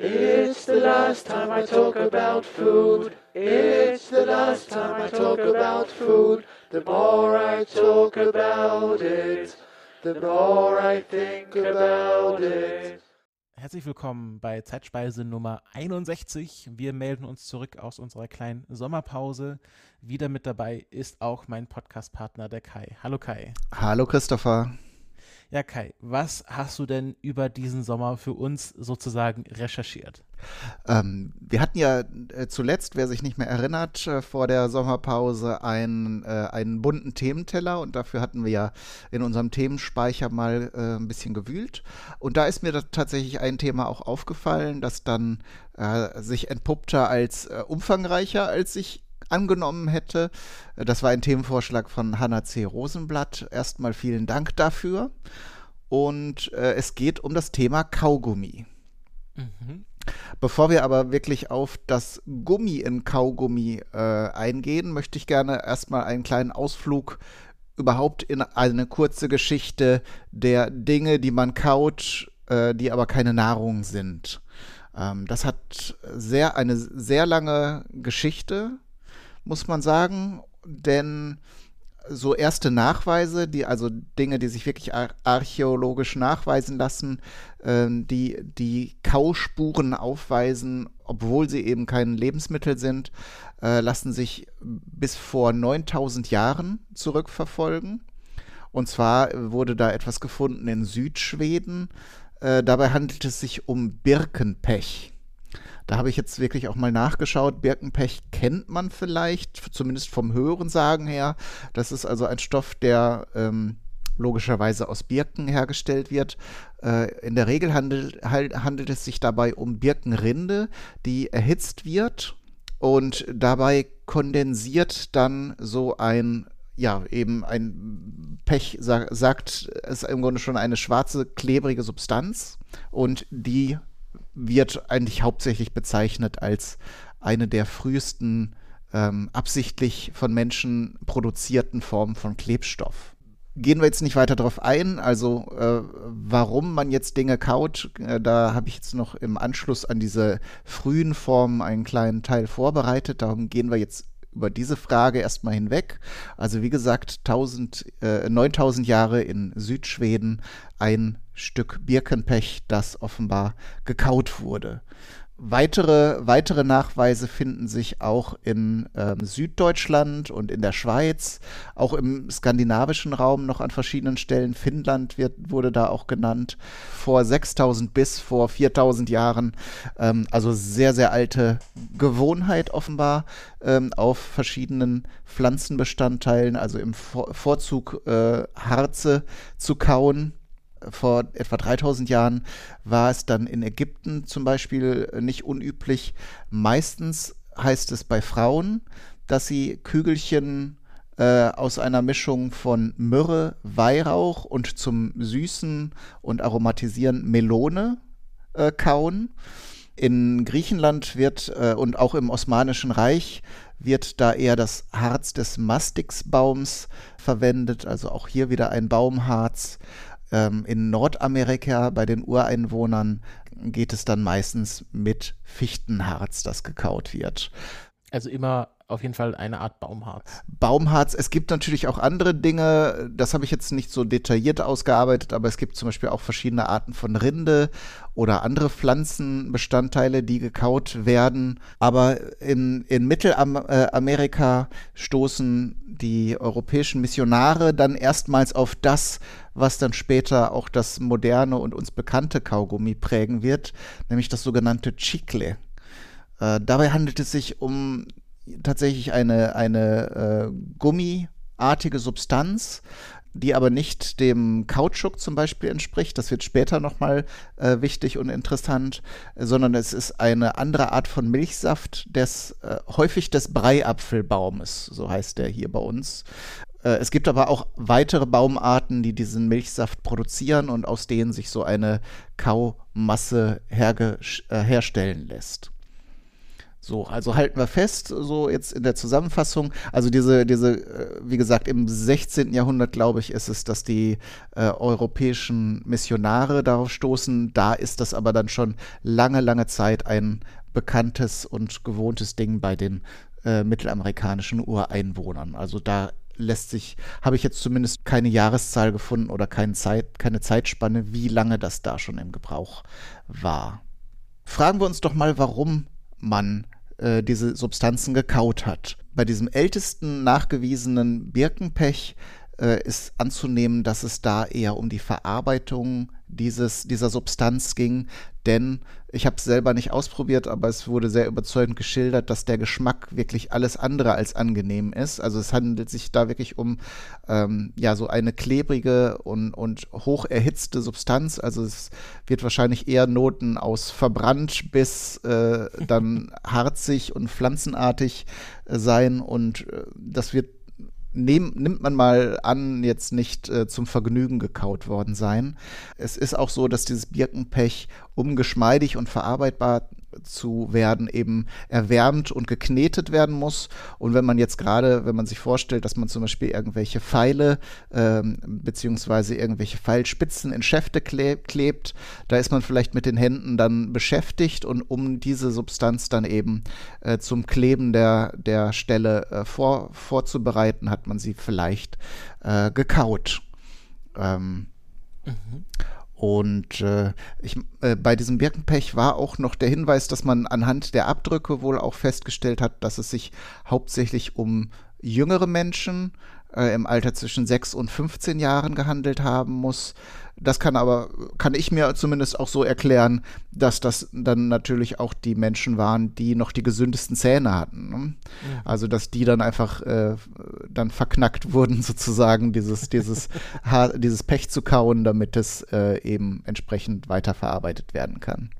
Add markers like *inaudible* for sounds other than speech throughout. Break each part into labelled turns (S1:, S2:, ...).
S1: It's the last time I talk about food. It's the last time I talk about food. The more I talk about it, the more I think about it.
S2: Herzlich willkommen bei Zeitspeise Nummer 61. Wir melden uns zurück aus unserer kleinen Sommerpause. Wieder mit dabei ist auch mein Podcastpartner, der Kai. Hallo Kai.
S3: Hallo Christopher.
S2: Ja, Kai, was hast du denn über diesen Sommer für uns sozusagen recherchiert?
S3: Ähm, wir hatten ja äh, zuletzt, wer sich nicht mehr erinnert, äh, vor der Sommerpause einen, äh, einen bunten Thementeller und dafür hatten wir ja in unserem Themenspeicher mal äh, ein bisschen gewühlt. Und da ist mir da tatsächlich ein Thema auch aufgefallen, das dann äh, sich entpuppte als äh, umfangreicher, als ich angenommen hätte. Das war ein Themenvorschlag von Hanna C. Rosenblatt. Erstmal vielen Dank dafür. Und äh, es geht um das Thema Kaugummi. Mhm. Bevor wir aber wirklich auf das Gummi in Kaugummi äh, eingehen, möchte ich gerne erstmal einen kleinen Ausflug überhaupt in eine kurze Geschichte der Dinge, die man kaut, äh, die aber keine Nahrung sind. Ähm, das hat sehr, eine sehr lange Geschichte muss man sagen, denn so erste Nachweise, die also Dinge, die sich wirklich ar archäologisch nachweisen lassen, äh, die die Kauspuren aufweisen, obwohl sie eben kein Lebensmittel sind, äh, lassen sich bis vor 9000 Jahren zurückverfolgen. Und zwar wurde da etwas gefunden in Südschweden. Äh, dabei handelt es sich um Birkenpech. Da habe ich jetzt wirklich auch mal nachgeschaut. Birkenpech kennt man vielleicht, zumindest vom Hörensagen her. Das ist also ein Stoff, der ähm, logischerweise aus Birken hergestellt wird. Äh, in der Regel handelt, handelt es sich dabei um Birkenrinde, die erhitzt wird und dabei kondensiert dann so ein ja, eben ein Pech sagt, ist im Grunde schon eine schwarze, klebrige Substanz und die wird eigentlich hauptsächlich bezeichnet als eine der frühesten ähm, absichtlich von Menschen produzierten Formen von Klebstoff. Gehen wir jetzt nicht weiter darauf ein, also äh, warum man jetzt Dinge kaut, äh, da habe ich jetzt noch im Anschluss an diese frühen Formen einen kleinen Teil vorbereitet, darum gehen wir jetzt über diese Frage erstmal hinweg. Also wie gesagt, 1000, äh, 9000 Jahre in Südschweden ein Stück Birkenpech, das offenbar gekaut wurde. Weitere, weitere Nachweise finden sich auch in ähm, Süddeutschland und in der Schweiz, auch im skandinavischen Raum noch an verschiedenen Stellen. Finnland wird, wurde da auch genannt, vor 6000 bis vor 4000 Jahren. Ähm, also sehr, sehr alte Gewohnheit offenbar ähm, auf verschiedenen Pflanzenbestandteilen, also im Vor Vorzug äh, Harze zu kauen vor etwa 3000 Jahren war es dann in Ägypten zum Beispiel nicht unüblich. Meistens heißt es bei Frauen, dass sie Kügelchen äh, aus einer Mischung von Myrrhe, Weihrauch und zum Süßen und Aromatisieren Melone äh, kauen. In Griechenland wird äh, und auch im Osmanischen Reich wird da eher das Harz des Mastixbaums verwendet, also auch hier wieder ein Baumharz. Ähm, in Nordamerika bei den Ureinwohnern geht es dann meistens mit Fichtenharz, das gekaut wird.
S2: Also immer auf jeden Fall eine Art Baumharz.
S3: Baumharz. Es gibt natürlich auch andere Dinge, das habe ich jetzt nicht so detailliert ausgearbeitet, aber es gibt zum Beispiel auch verschiedene Arten von Rinde oder Pflanzenbestandteile, die gekaut werden. Aber in, in Mittelamerika stoßen die europäischen Missionare dann erstmals auf das, was dann später auch das moderne und uns bekannte Kaugummi prägen wird, nämlich das sogenannte Chicle. Äh, dabei handelt es sich um tatsächlich eine, eine äh, gummiartige Substanz, die aber nicht dem Kautschuk zum Beispiel entspricht. Das wird später nochmal äh, wichtig und interessant, sondern es ist eine andere Art von Milchsaft des äh, häufig des Breiapfelbaumes, so heißt der hier bei uns. Äh, es gibt aber auch weitere Baumarten, die diesen Milchsaft produzieren und aus denen sich so eine Kaumasse äh, herstellen lässt. So, also halten wir fest, so jetzt in der Zusammenfassung, also diese, diese, äh, wie gesagt, im 16. Jahrhundert, glaube ich, ist es, dass die äh, europäischen Missionare darauf stoßen. Da ist das aber dann schon lange, lange Zeit ein bekanntes und gewohntes Ding bei den äh, mittelamerikanischen Ureinwohnern. Also da lässt sich, habe ich jetzt zumindest keine Jahreszahl gefunden oder keine Zeit, keine Zeitspanne, wie lange das da schon im Gebrauch war. Fragen wir uns doch mal, warum man äh, diese Substanzen gekaut hat. Bei diesem ältesten nachgewiesenen Birkenpech äh, ist anzunehmen, dass es da eher um die Verarbeitung dieses, dieser Substanz ging, denn ich habe es selber nicht ausprobiert, aber es wurde sehr überzeugend geschildert, dass der Geschmack wirklich alles andere als angenehm ist. Also es handelt sich da wirklich um ähm, ja so eine klebrige und, und hoch erhitzte Substanz. Also es wird wahrscheinlich eher Noten aus verbrannt bis äh, dann *laughs* harzig und pflanzenartig äh, sein und äh, das wird nehm, nimmt man mal an, jetzt nicht äh, zum Vergnügen gekaut worden sein. Es ist auch so, dass dieses Birkenpech, um geschmeidig und verarbeitbar zu werden, eben erwärmt und geknetet werden muss. Und wenn man jetzt gerade, wenn man sich vorstellt, dass man zum Beispiel irgendwelche Pfeile ähm, beziehungsweise irgendwelche Pfeilspitzen in Schäfte kleb, klebt, da ist man vielleicht mit den Händen dann beschäftigt und um diese Substanz dann eben äh, zum Kleben der, der Stelle äh, vor, vorzubereiten, hat man sie vielleicht äh, gekaut. Ähm, mhm. Und äh, ich, äh, bei diesem Birkenpech war auch noch der Hinweis, dass man anhand der Abdrücke wohl auch festgestellt hat, dass es sich hauptsächlich um jüngere Menschen äh, im Alter zwischen 6 und 15 Jahren gehandelt haben muss. Das kann aber, kann ich mir zumindest auch so erklären, dass das dann natürlich auch die Menschen waren, die noch die gesündesten Zähne hatten. Ne? Mhm. Also, dass die dann einfach äh, dann verknackt *laughs* wurden, sozusagen, dieses, dieses, *laughs* dieses Pech zu kauen, damit es äh, eben entsprechend weiterverarbeitet werden kann.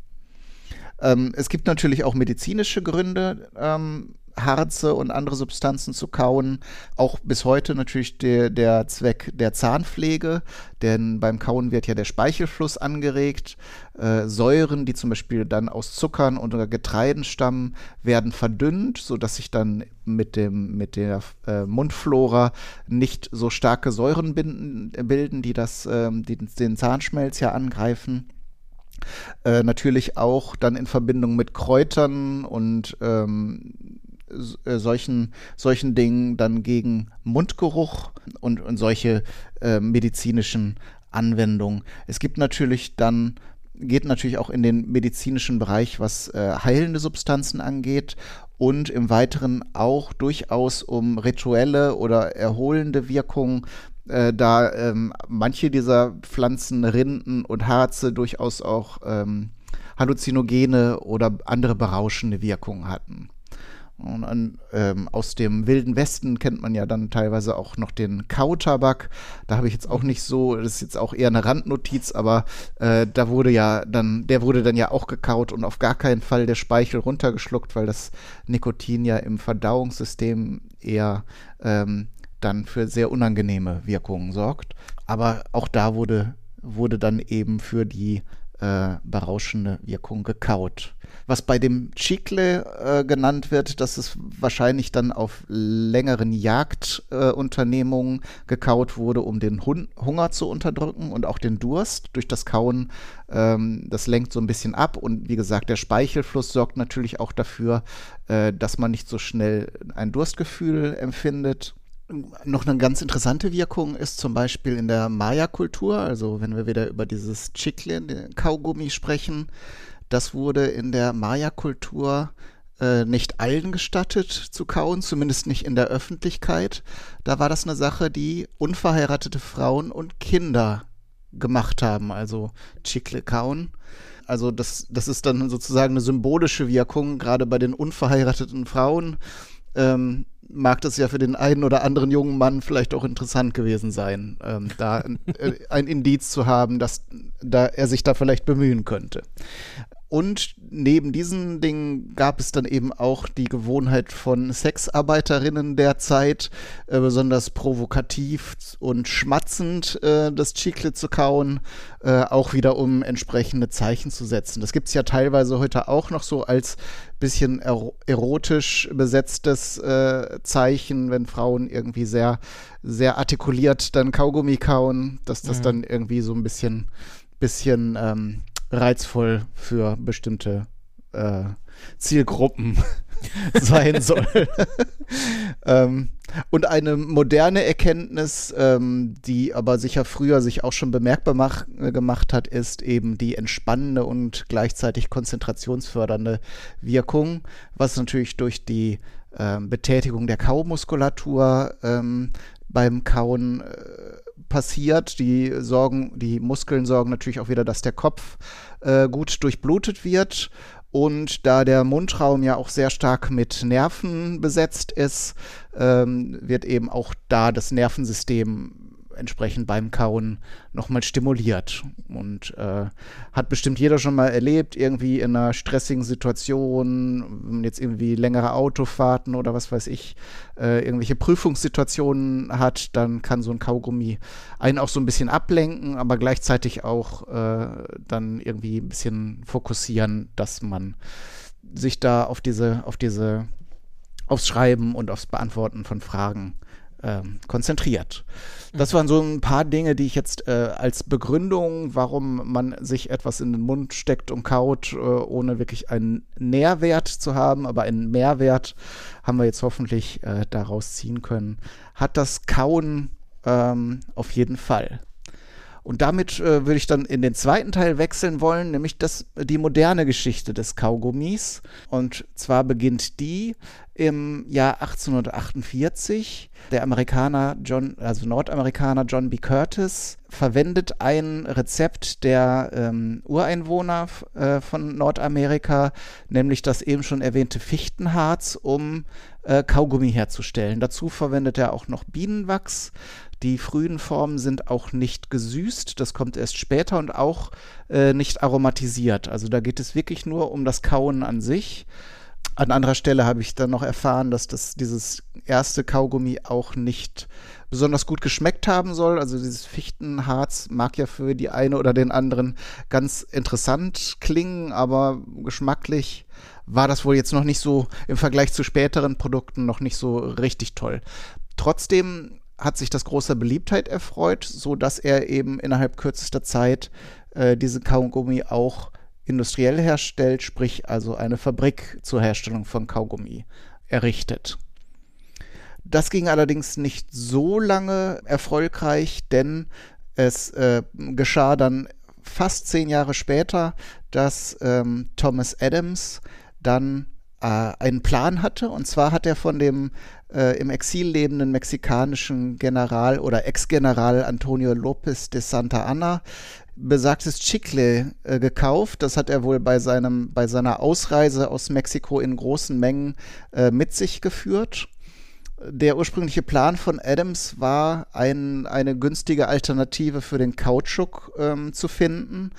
S3: Ähm, es gibt natürlich auch medizinische Gründe, ähm, Harze und andere Substanzen zu kauen. Auch bis heute natürlich der, der Zweck der Zahnpflege, denn beim Kauen wird ja der Speichelfluss angeregt. Äh, Säuren, die zum Beispiel dann aus Zuckern oder Getreiden stammen, werden verdünnt, sodass sich dann mit, dem, mit der äh, Mundflora nicht so starke Säuren binden, bilden, die, das, äh, die den Zahnschmelz ja angreifen. Äh, natürlich auch dann in Verbindung mit Kräutern und ähm, äh, solchen, solchen Dingen dann gegen Mundgeruch und, und solche äh, medizinischen Anwendungen. Es gibt natürlich dann geht natürlich auch in den medizinischen Bereich, was äh, heilende Substanzen angeht und im Weiteren auch durchaus um rituelle oder erholende Wirkungen, äh, da ähm, manche dieser Pflanzen, Rinden und Harze durchaus auch ähm, Halluzinogene oder andere berauschende Wirkungen hatten. Und an, ähm, aus dem Wilden Westen kennt man ja dann teilweise auch noch den Kautabak. Da habe ich jetzt auch nicht so, das ist jetzt auch eher eine Randnotiz, aber äh, da wurde ja dann, der wurde dann ja auch gekaut und auf gar keinen Fall der Speichel runtergeschluckt, weil das Nikotin ja im Verdauungssystem eher ähm, dann für sehr unangenehme Wirkungen sorgt. Aber auch da wurde, wurde dann eben für die äh, berauschende Wirkung gekaut. Was bei dem Chicle äh, genannt wird, das ist wahrscheinlich dann auf längeren Jagdunternehmungen äh, gekaut wurde, um den Hun Hunger zu unterdrücken und auch den Durst durch das Kauen. Ähm, das lenkt so ein bisschen ab und wie gesagt, der Speichelfluss sorgt natürlich auch dafür, äh, dass man nicht so schnell ein Durstgefühl empfindet. Noch eine ganz interessante Wirkung ist zum Beispiel in der Maya-Kultur, also wenn wir wieder über dieses Chicle, den Kaugummi sprechen, das wurde in der Maya-Kultur äh, nicht allen gestattet zu kauen, zumindest nicht in der Öffentlichkeit. Da war das eine Sache, die unverheiratete Frauen und Kinder gemacht haben, also Chicle kauen. Also das, das ist dann sozusagen eine symbolische Wirkung, gerade bei den unverheirateten Frauen. Ähm, mag das ja für den einen oder anderen jungen Mann vielleicht auch interessant gewesen sein, ähm, da *laughs* äh, ein Indiz zu haben, dass da er sich da vielleicht bemühen könnte. Und neben diesen Dingen gab es dann eben auch die Gewohnheit von Sexarbeiterinnen der Zeit, äh, besonders provokativ und schmatzend äh, das Chicle zu kauen, äh, auch wieder um entsprechende Zeichen zu setzen. Das gibt es ja teilweise heute auch noch so als bisschen er erotisch besetztes äh, Zeichen, wenn Frauen irgendwie sehr, sehr artikuliert dann Kaugummi kauen, dass das mhm. dann irgendwie so ein bisschen, bisschen ähm, reizvoll für bestimmte äh, Zielgruppen *laughs* sein soll. *laughs* ähm, und eine moderne Erkenntnis, ähm, die aber sicher früher sich auch schon bemerkbar mach, gemacht hat, ist eben die entspannende und gleichzeitig konzentrationsfördernde Wirkung, was natürlich durch die äh, Betätigung der Kaumuskulatur ähm, beim Kauen äh, passiert. Die sorgen, die Muskeln sorgen natürlich auch wieder, dass der Kopf äh, gut durchblutet wird. Und da der Mundraum ja auch sehr stark mit Nerven besetzt ist, ähm, wird eben auch da das Nervensystem entsprechend beim Kauen nochmal stimuliert. Und äh, hat bestimmt jeder schon mal erlebt, irgendwie in einer stressigen Situation, jetzt irgendwie längere Autofahrten oder was weiß ich, äh, irgendwelche Prüfungssituationen hat, dann kann so ein Kaugummi einen auch so ein bisschen ablenken, aber gleichzeitig auch äh, dann irgendwie ein bisschen fokussieren, dass man sich da auf diese, auf diese, aufs Schreiben und aufs Beantworten von Fragen ähm, konzentriert. Das waren so ein paar Dinge, die ich jetzt äh, als Begründung, warum man sich etwas in den Mund steckt und kaut, äh, ohne wirklich einen Nährwert zu haben, aber einen Mehrwert haben wir jetzt hoffentlich äh, daraus ziehen können, hat das Kauen ähm, auf jeden Fall. Und damit äh, würde ich dann in den zweiten Teil wechseln wollen, nämlich das, die moderne Geschichte des Kaugummis. Und zwar beginnt die im Jahr 1848. Der Amerikaner John, also Nordamerikaner John B. Curtis verwendet ein Rezept der ähm, Ureinwohner äh, von Nordamerika, nämlich das eben schon erwähnte Fichtenharz, um äh, Kaugummi herzustellen. Dazu verwendet er auch noch Bienenwachs. Die frühen Formen sind auch nicht gesüßt, das kommt erst später und auch äh, nicht aromatisiert. Also da geht es wirklich nur um das Kauen an sich. An anderer Stelle habe ich dann noch erfahren, dass das, dieses erste Kaugummi auch nicht besonders gut geschmeckt haben soll. Also dieses Fichtenharz mag ja für die eine oder den anderen ganz interessant klingen, aber geschmacklich war das wohl jetzt noch nicht so im Vergleich zu späteren Produkten noch nicht so richtig toll. Trotzdem hat sich das großer Beliebtheit erfreut, so dass er eben innerhalb kürzester Zeit äh, diese Kaugummi auch industriell herstellt, sprich also eine Fabrik zur Herstellung von Kaugummi errichtet. Das ging allerdings nicht so lange erfolgreich, denn es äh, geschah dann fast zehn Jahre später, dass ähm, Thomas Adams dann äh, einen Plan hatte. Und zwar hat er von dem äh, im Exil lebenden mexikanischen General oder Ex-General Antonio López de Santa Anna besagtes Chicle äh, gekauft. Das hat er wohl bei, seinem, bei seiner Ausreise aus Mexiko in großen Mengen äh, mit sich geführt. Der ursprüngliche Plan von Adams war, ein, eine günstige Alternative für den Kautschuk ähm, zu finden.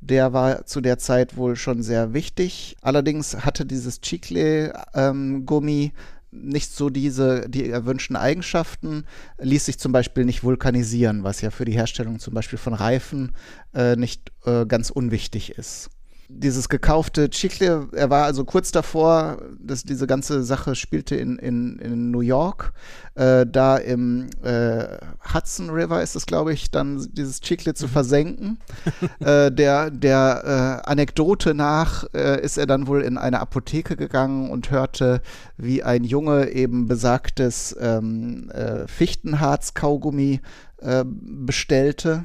S3: Der war zu der Zeit wohl schon sehr wichtig. Allerdings hatte dieses Chicle-Gummi ähm, nicht so diese, die erwünschten Eigenschaften, ließ sich zum Beispiel nicht vulkanisieren, was ja für die Herstellung zum Beispiel von Reifen äh, nicht äh, ganz unwichtig ist dieses gekaufte Chicle, er war also kurz davor, dass diese ganze Sache spielte in, in, in New York, äh, da im äh, Hudson River ist es, glaube ich, dann dieses Chicle zu mhm. versenken. *laughs* äh, der der äh, Anekdote nach äh, ist er dann wohl in eine Apotheke gegangen und hörte, wie ein Junge eben besagtes ähm, äh, Fichtenharz-Kaugummi bestellte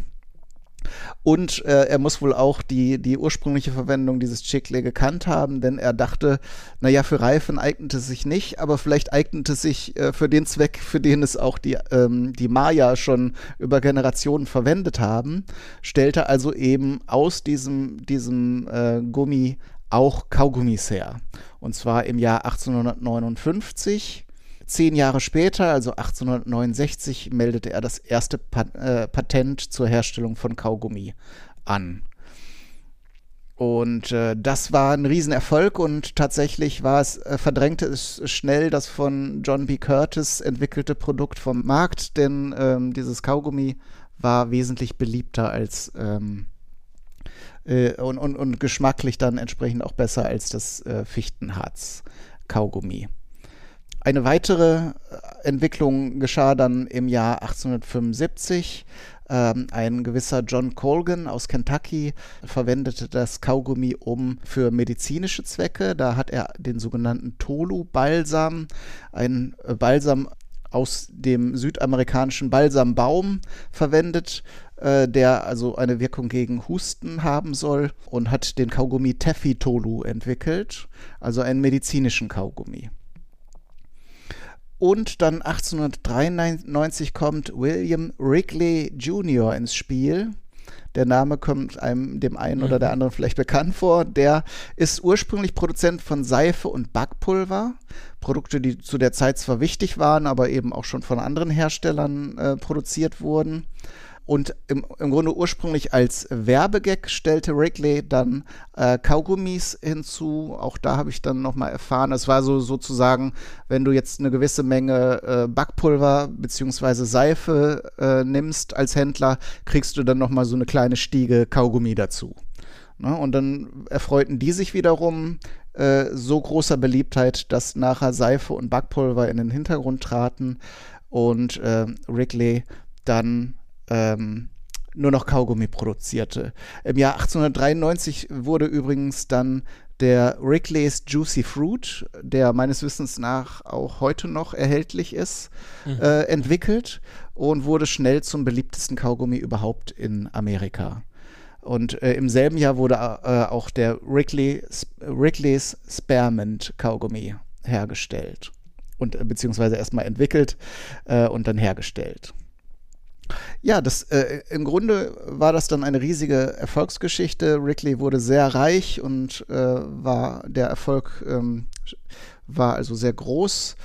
S3: und äh, er muss wohl auch die, die ursprüngliche Verwendung dieses Chicle gekannt haben, denn er dachte, naja, für Reifen eignet es sich nicht, aber vielleicht eignet es sich äh, für den Zweck, für den es auch die, ähm, die Maya schon über Generationen verwendet haben, stellte also eben aus diesem, diesem äh, Gummi auch Kaugummis her. Und zwar im Jahr 1859 Zehn Jahre später, also 1869, meldete er das erste Pat äh, Patent zur Herstellung von Kaugummi an. Und äh, das war ein Riesenerfolg und tatsächlich war es, äh, verdrängte es schnell das von John B. Curtis entwickelte Produkt vom Markt, denn ähm, dieses Kaugummi war wesentlich beliebter als ähm, äh, und, und, und geschmacklich dann entsprechend auch besser als das äh, Fichtenharz-Kaugummi. Eine weitere äh, Entwicklung geschah dann im Jahr 1875 ähm, ein gewisser John Colgan aus Kentucky verwendete das Kaugummi um für medizinische Zwecke. Da hat er den sogenannten Tolu-Balsam, ein äh, Balsam aus dem südamerikanischen Balsambaum verwendet, äh, der also eine Wirkung gegen Husten haben soll und hat den Kaugummi Taffy Tolu entwickelt, also einen medizinischen Kaugummi. Und dann 1893 kommt William Wrigley Jr. ins Spiel. Der Name kommt einem, dem einen oder der mhm. anderen vielleicht bekannt vor. Der ist ursprünglich Produzent von Seife und Backpulver. Produkte, die zu der Zeit zwar wichtig waren, aber eben auch schon von anderen Herstellern äh, produziert wurden. Und im, im Grunde ursprünglich als Werbegag stellte Wrigley dann äh, Kaugummis hinzu. Auch da habe ich dann nochmal erfahren, es war so sozusagen, wenn du jetzt eine gewisse Menge äh, Backpulver bzw. Seife äh, nimmst als Händler, kriegst du dann nochmal so eine kleine Stiege Kaugummi dazu. Ne? Und dann erfreuten die sich wiederum äh, so großer Beliebtheit, dass nachher Seife und Backpulver in den Hintergrund traten und äh, Wrigley dann ähm, nur noch Kaugummi produzierte. Im Jahr 1893 wurde übrigens dann der Wrigley's Juicy Fruit, der meines Wissens nach auch heute noch erhältlich ist, mhm. äh, entwickelt und wurde schnell zum beliebtesten Kaugummi überhaupt in Amerika. Und äh, im selben Jahr wurde äh, auch der Wrigley, Wrigley's Spearmint Kaugummi hergestellt und äh, beziehungsweise erstmal entwickelt äh, und dann hergestellt. Ja, das äh, im Grunde war das dann eine riesige Erfolgsgeschichte. Wrigley wurde sehr reich und äh, war der Erfolg ähm, war also sehr groß.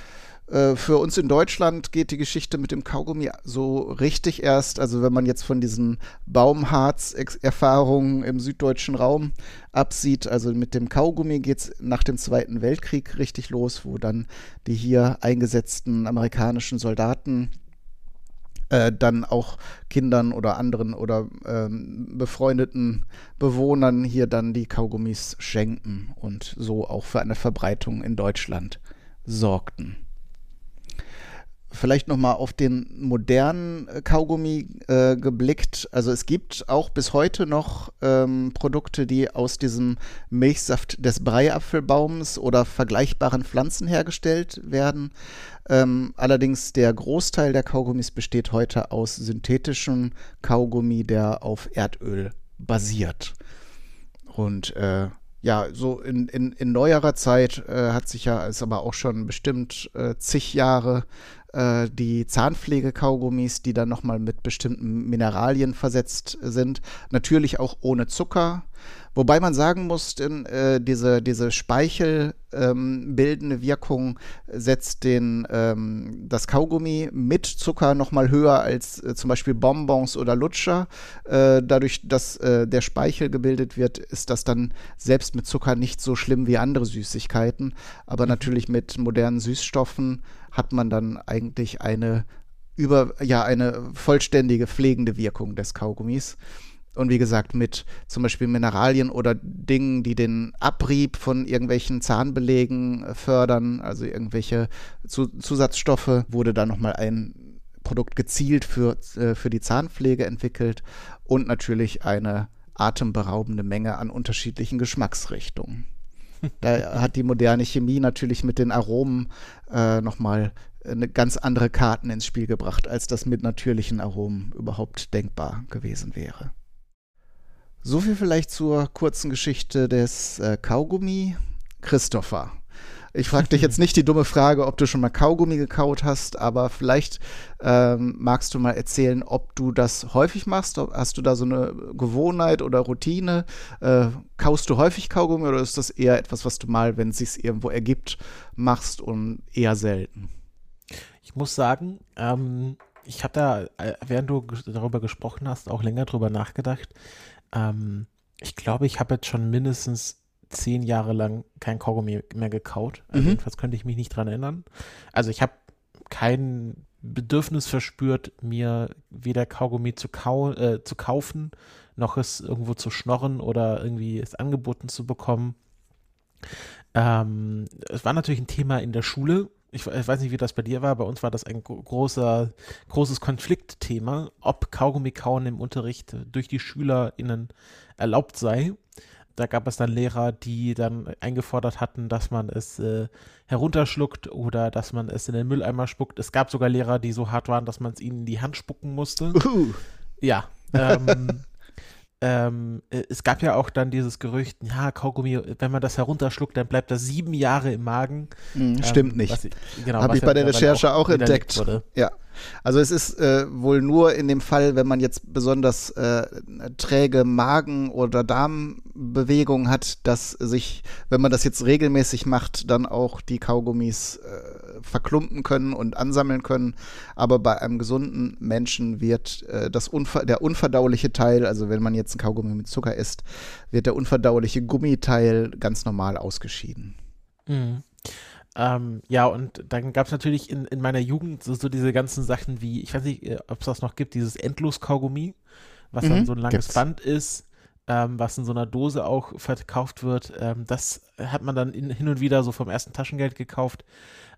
S3: Äh, für uns in Deutschland geht die Geschichte mit dem Kaugummi so richtig erst, also wenn man jetzt von diesen Baumharz-Erfahrungen im süddeutschen Raum absieht, also mit dem Kaugummi geht es nach dem Zweiten Weltkrieg richtig los, wo dann die hier eingesetzten amerikanischen Soldaten äh, dann auch Kindern oder anderen oder ähm, befreundeten Bewohnern hier dann die Kaugummis schenken und so auch für eine Verbreitung in Deutschland sorgten vielleicht nochmal auf den modernen äh, Kaugummi äh, geblickt. Also es gibt auch bis heute noch ähm, Produkte, die aus diesem Milchsaft des Breiapfelbaums oder vergleichbaren Pflanzen hergestellt werden. Ähm, allerdings der Großteil der Kaugummis besteht heute aus synthetischem Kaugummi, der auf Erdöl basiert. Und äh, ja, so in, in, in neuerer Zeit äh, hat sich ja, ist aber auch schon bestimmt äh, zig Jahre äh, die Zahnpflege-Kaugummis, die dann nochmal mit bestimmten Mineralien versetzt sind. Natürlich auch ohne Zucker. Wobei man sagen muss, in, äh, diese, diese speichelbildende ähm, Wirkung setzt den, ähm, das Kaugummi mit Zucker nochmal höher als äh, zum Beispiel Bonbons oder Lutscher. Äh, dadurch, dass äh, der Speichel gebildet wird, ist das dann selbst mit Zucker nicht so schlimm wie andere Süßigkeiten. Aber mhm. natürlich mit modernen Süßstoffen hat man dann eigentlich eine über, ja, eine vollständige pflegende Wirkung des Kaugummis. Und wie gesagt, mit zum Beispiel Mineralien oder Dingen, die den Abrieb von irgendwelchen Zahnbelegen äh, fördern, also irgendwelche Zusatzstoffe, wurde da nochmal ein Produkt gezielt für, äh, für die Zahnpflege entwickelt und natürlich eine atemberaubende Menge an unterschiedlichen Geschmacksrichtungen. Da hat die moderne Chemie natürlich mit den Aromen äh, nochmal eine ganz andere Karten ins Spiel gebracht, als das mit natürlichen Aromen überhaupt denkbar gewesen wäre. So viel vielleicht zur kurzen Geschichte des äh, Kaugummi. Christopher, ich frage dich jetzt nicht die dumme Frage, ob du schon mal Kaugummi gekaut hast, aber vielleicht ähm, magst du mal erzählen, ob du das häufig machst. Hast du da so eine Gewohnheit oder Routine? Äh, kaust du häufig Kaugummi oder ist das eher etwas, was du mal, wenn es sich irgendwo ergibt, machst und eher selten?
S2: Ich muss sagen, ähm, ich habe da, äh, während du darüber gesprochen hast, auch länger drüber nachgedacht. Ähm, ich glaube, ich habe jetzt schon mindestens zehn Jahre lang kein Kaugummi mehr gekaut. Also
S3: Mhm.
S2: Jedenfalls könnte ich mich nicht dran erinnern. Also ich habe kein Bedürfnis verspürt, mir weder Kaugummi zu, kau äh, zu kaufen, noch es irgendwo zu schnorren oder irgendwie es angeboten zu bekommen. Ähm, es war natürlich ein Thema in der Schule. Ich, ich weiß nicht, wie das bei dir war. Bei uns war das ein gro- großer, großes Konfliktthema, ob Kaugummi-Kauen im Unterricht durch die SchülerInnen erlaubt sei. Da gab es dann Lehrer, die dann eingefordert hatten, dass man es äh, herunterschluckt oder dass man es in den Mülleimer spuckt. Es gab sogar Lehrer, die so hart waren, dass man es ihnen in die Hand spucken musste.
S3: Uh,
S2: Ja. Ähm, *laughs* ähm, äh, es gab ja auch dann dieses Gerücht, ja, Kaugummi, wenn man das herunterschluckt, dann bleibt das sieben Jahre im Magen.
S3: mh, stimmt
S2: Ähm,
S3: nicht.
S2: was ich- genau,
S3: Habe ich bei der Recherche auch
S2: widerlegt
S3: entdeckt. Ja, also es ist äh, wohl nur in dem Fall, wenn man jetzt besonders äh, träge Magen- oder Darmbewegung hat, dass sich, wenn man das jetzt regelmäßig macht, dann auch die Kaugummis äh, verklumpen können und ansammeln können. Aber bei einem gesunden Menschen wird äh, das unver der unverdauliche Teil, also wenn man jetzt ein Kaugummi mit Zucker isst, wird der unverdauliche Gummiteil ganz normal ausgeschieden.
S2: Mhm. Ähm, ja, und dann gab es natürlich in, in meiner Jugend so, so diese ganzen Sachen wie, ich weiß nicht, ob es das noch gibt, dieses Endlos-Kaugummi, was dann
S3: Mhm,
S2: so ein langes
S3: gibt's.
S2: Band ist, ähm, was in so einer Dose auch verkauft wird. Ähm, das hat man dann in, hin und wieder so vom ersten Taschengeld gekauft.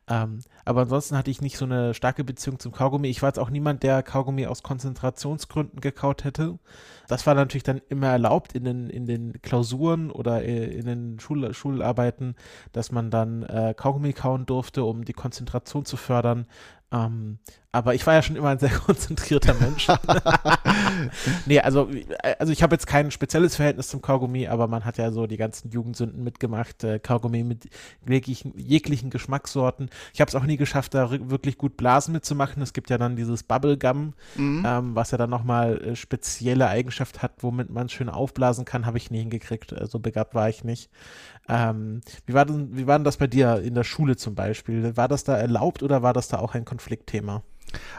S2: Ähm, aber ansonsten hatte ich nicht so eine starke Beziehung zum Kaugummi. Ich war jetzt auch niemand, der Kaugummi aus Konzentrationsgründen gekaut hätte. Das war natürlich dann immer erlaubt in den, in den Klausuren oder äh, in den Schul Schularbeiten, dass man dann äh, Kaugummi kauen durfte, um die Konzentration zu fördern. Ähm, aber ich war ja schon immer ein sehr *laughs* konzentrierter Mensch. *laughs* nee, also, also ich habe jetzt kein spezielles Verhältnis zum Kaugummi, aber man hat ja so die ganzen Jugendsünden mitgemacht. Äh, Kaugummi mit jeglichen, jeglichen Geschmackssorten. Ich habe es auch nie geschafft, da wirklich gut Blasen mitzumachen. Es gibt ja dann dieses Bubblegum,
S3: Mhm.
S2: ähm, was ja dann nochmal äh, spezielle Eigenschaft hat, womit man schön aufblasen kann, habe ich nie hingekriegt. Äh, so begabt war ich nicht. Ähm, wie, war denn, wie war denn das bei dir in der Schule zum Beispiel? War das da erlaubt oder war das da auch ein Konfliktthema?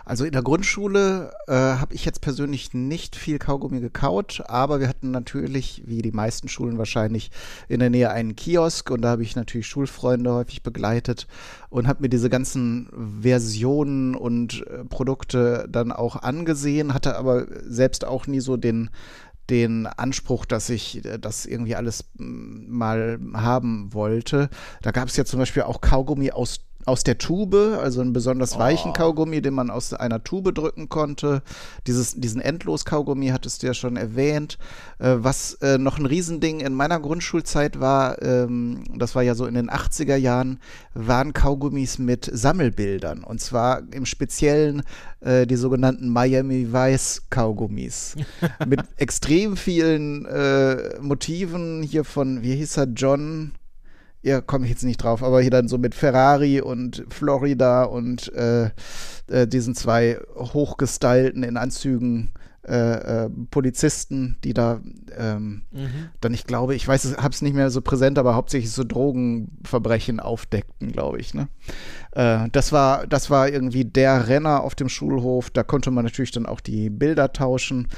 S3: Also in der Grundschule äh, habe ich jetzt persönlich nicht viel Kaugummi gekaut, aber wir hatten natürlich, wie die meisten Schulen wahrscheinlich, in der Nähe einen Kiosk und da habe ich natürlich Schulfreunde häufig begleitet und habe mir diese ganzen Versionen und äh, Produkte dann auch angesehen, hatte aber selbst auch nie so den den Anspruch, dass ich äh, das irgendwie alles mal haben wollte. Da gab es ja zum Beispiel auch Kaugummi aus aus der Tube, also einen besonders weichen
S2: Oh.
S3: Kaugummi, den man aus einer Tube drücken konnte. Dieses, diesen Endlos-Kaugummi hattest du ja schon erwähnt. Äh, was äh, noch ein Riesending in meiner Grundschulzeit war, ähm, das war ja so in den 80er Jahren, waren Kaugummis mit Sammelbildern. Und zwar im Speziellen äh, die sogenannten Miami Vice Kaugummis. *laughs* mit extrem vielen äh, Motiven hier von, wie hieß er, John ja, komme ich jetzt nicht drauf, aber hier dann so mit Ferrari und Florida und äh, äh, diesen zwei hochgestylten in Anzügen äh, äh, Polizisten, die da ähm, dann, ich glaube, ich weiß, habe es nicht mehr so präsent, aber hauptsächlich so Drogenverbrechen aufdeckten, glaube ich. Ne? Äh, das war, das war irgendwie der Renner auf dem Schulhof. Da konnte man natürlich dann auch die Bilder tauschen.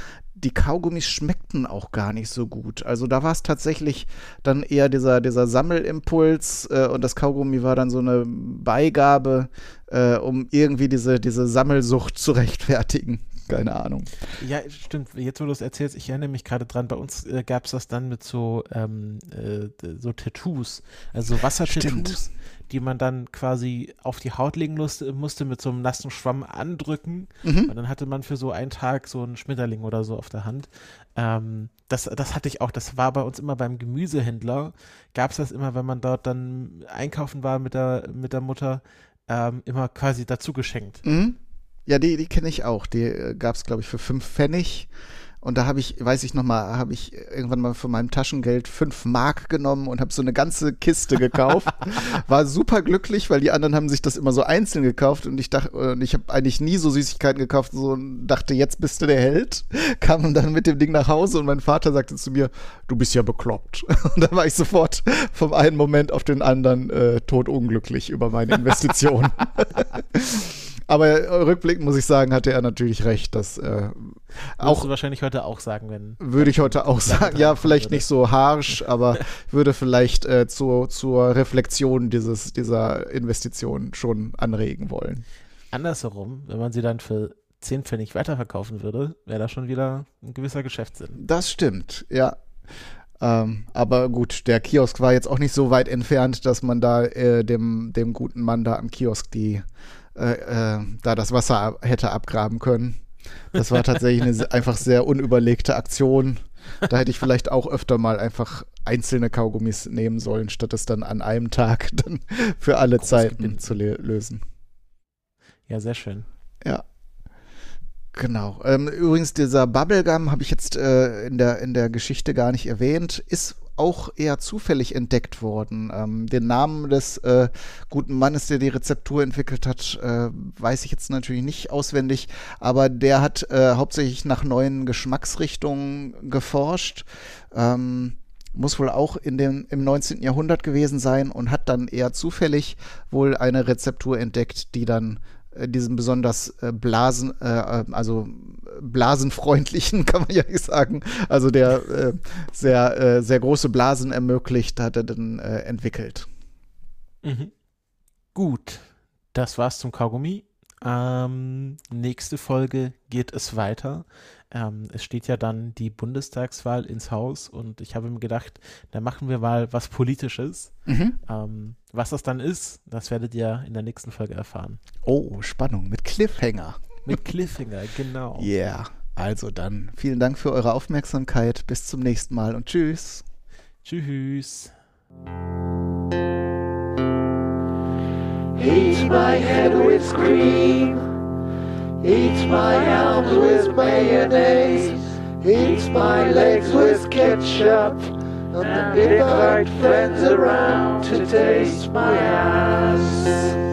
S3: Die Kaugummis schmeckten auch gar nicht so gut. Also da war es tatsächlich dann eher dieser, dieser Sammelimpuls äh, und das Kaugummi war dann so eine Beigabe, äh, um irgendwie diese, diese Sammelsucht zu *laughs* rechtfertigen. Keine Ahnung.
S2: Ja, stimmt. Jetzt, wo du es erzählst, ich erinnere mich gerade dran. Bei uns äh, gab es das dann mit so, ähm, äh, so Tattoos, also Wassertattoos, die man dann quasi auf die Haut legen musste, musste mit so einem nassen Schwamm andrücken.
S3: Mhm.
S2: Und dann hatte man für so einen Tag so einen Schmetterling oder so auf der Hand. Ähm, das, das hatte ich auch. Das war bei uns immer beim Gemüsehändler. Gab es das immer, wenn man dort dann einkaufen war mit der, mit der Mutter, ähm, immer quasi dazu geschenkt.
S3: Mhm. Ja, die, die kenne ich auch. Die äh, gab es, glaube ich, für fünf Pfennig. Und da habe ich, weiß ich noch mal, habe ich irgendwann mal von meinem Taschengeld fünf Mark genommen und habe so eine ganze Kiste gekauft. *laughs* War super glücklich, weil die anderen haben sich das immer so einzeln gekauft und ich dachte, und ich habe eigentlich nie so Süßigkeiten gekauft so, und dachte, jetzt bist du der Held. *laughs* Kam dann mit dem Ding nach Hause und mein Vater sagte zu mir, du bist ja bekloppt. *laughs* Und da war ich sofort vom einen Moment auf den anderen äh, totunglücklich über meine Investition. Aber rückblickend muss ich sagen, hatte er natürlich recht, dass äh,
S2: auch du wahrscheinlich heute auch sagen, wenn
S3: würde ich heute auch sagen, ja, vielleicht würde. nicht so harsh, *laughs* aber würde vielleicht äh, zur, zur Reflexion dieses dieser Investition schon anregen wollen.
S2: Andersherum, wenn man sie dann für 10 Pfennig weiterverkaufen würde, wäre da schon wieder ein gewisser Geschäftssinn.
S3: Das stimmt, ja. Ähm, aber gut, der Kiosk war jetzt auch nicht so weit entfernt, dass man da äh, dem, dem guten Mann da am Kiosk die äh, äh, da das Wasser ab, hätte abgraben können. Das war tatsächlich eine *laughs* einfach sehr unüberlegte Aktion. Da hätte ich vielleicht auch öfter mal einfach einzelne Kaugummis nehmen sollen, statt es dann an einem Tag *laughs* dann für alle Groß Zeiten gebinden. zu lösen.
S2: Ja, sehr schön.
S3: Ja. Genau. Ähm, übrigens, dieser Bubblegum habe ich jetzt äh, in, der, in der Geschichte gar nicht erwähnt, ist auch eher zufällig entdeckt worden. Ähm, den Namen des äh, guten Mannes, der die Rezeptur entwickelt hat, äh, weiß ich jetzt natürlich nicht auswendig, aber der hat äh, hauptsächlich nach neuen Geschmacksrichtungen geforscht. Ähm, muss wohl auch in dem, im 19. Jahrhundert gewesen sein und hat dann eher zufällig wohl eine Rezeptur entdeckt, die dann diesen besonders äh, Blasen, äh, also blasenfreundlichen, *laughs* kann man ja nicht sagen, also der äh, sehr, äh, sehr große Blasen ermöglicht, hat er dann äh, entwickelt.
S2: Mhm. Gut, das war's zum Kaugummi. Ähm, nächste Folge geht es weiter. Ähm, es steht ja dann die Bundestagswahl ins Haus und ich habe mir gedacht, da machen wir mal was Politisches. Mhm. Ähm, was das dann ist, das werdet ihr in der nächsten Folge erfahren.
S3: Oh, Spannung mit Cliffhanger.
S2: Mit Cliffhanger, *laughs* genau.
S3: Yeah. Also dann vielen Dank für eure Aufmerksamkeit. Bis zum nächsten Mal und tschüss.
S2: Tschüss.
S1: Eat my head with cream. Eats my arms with mayonnaise. Eats my legs with ketchup. And invite friends around to taste my ass.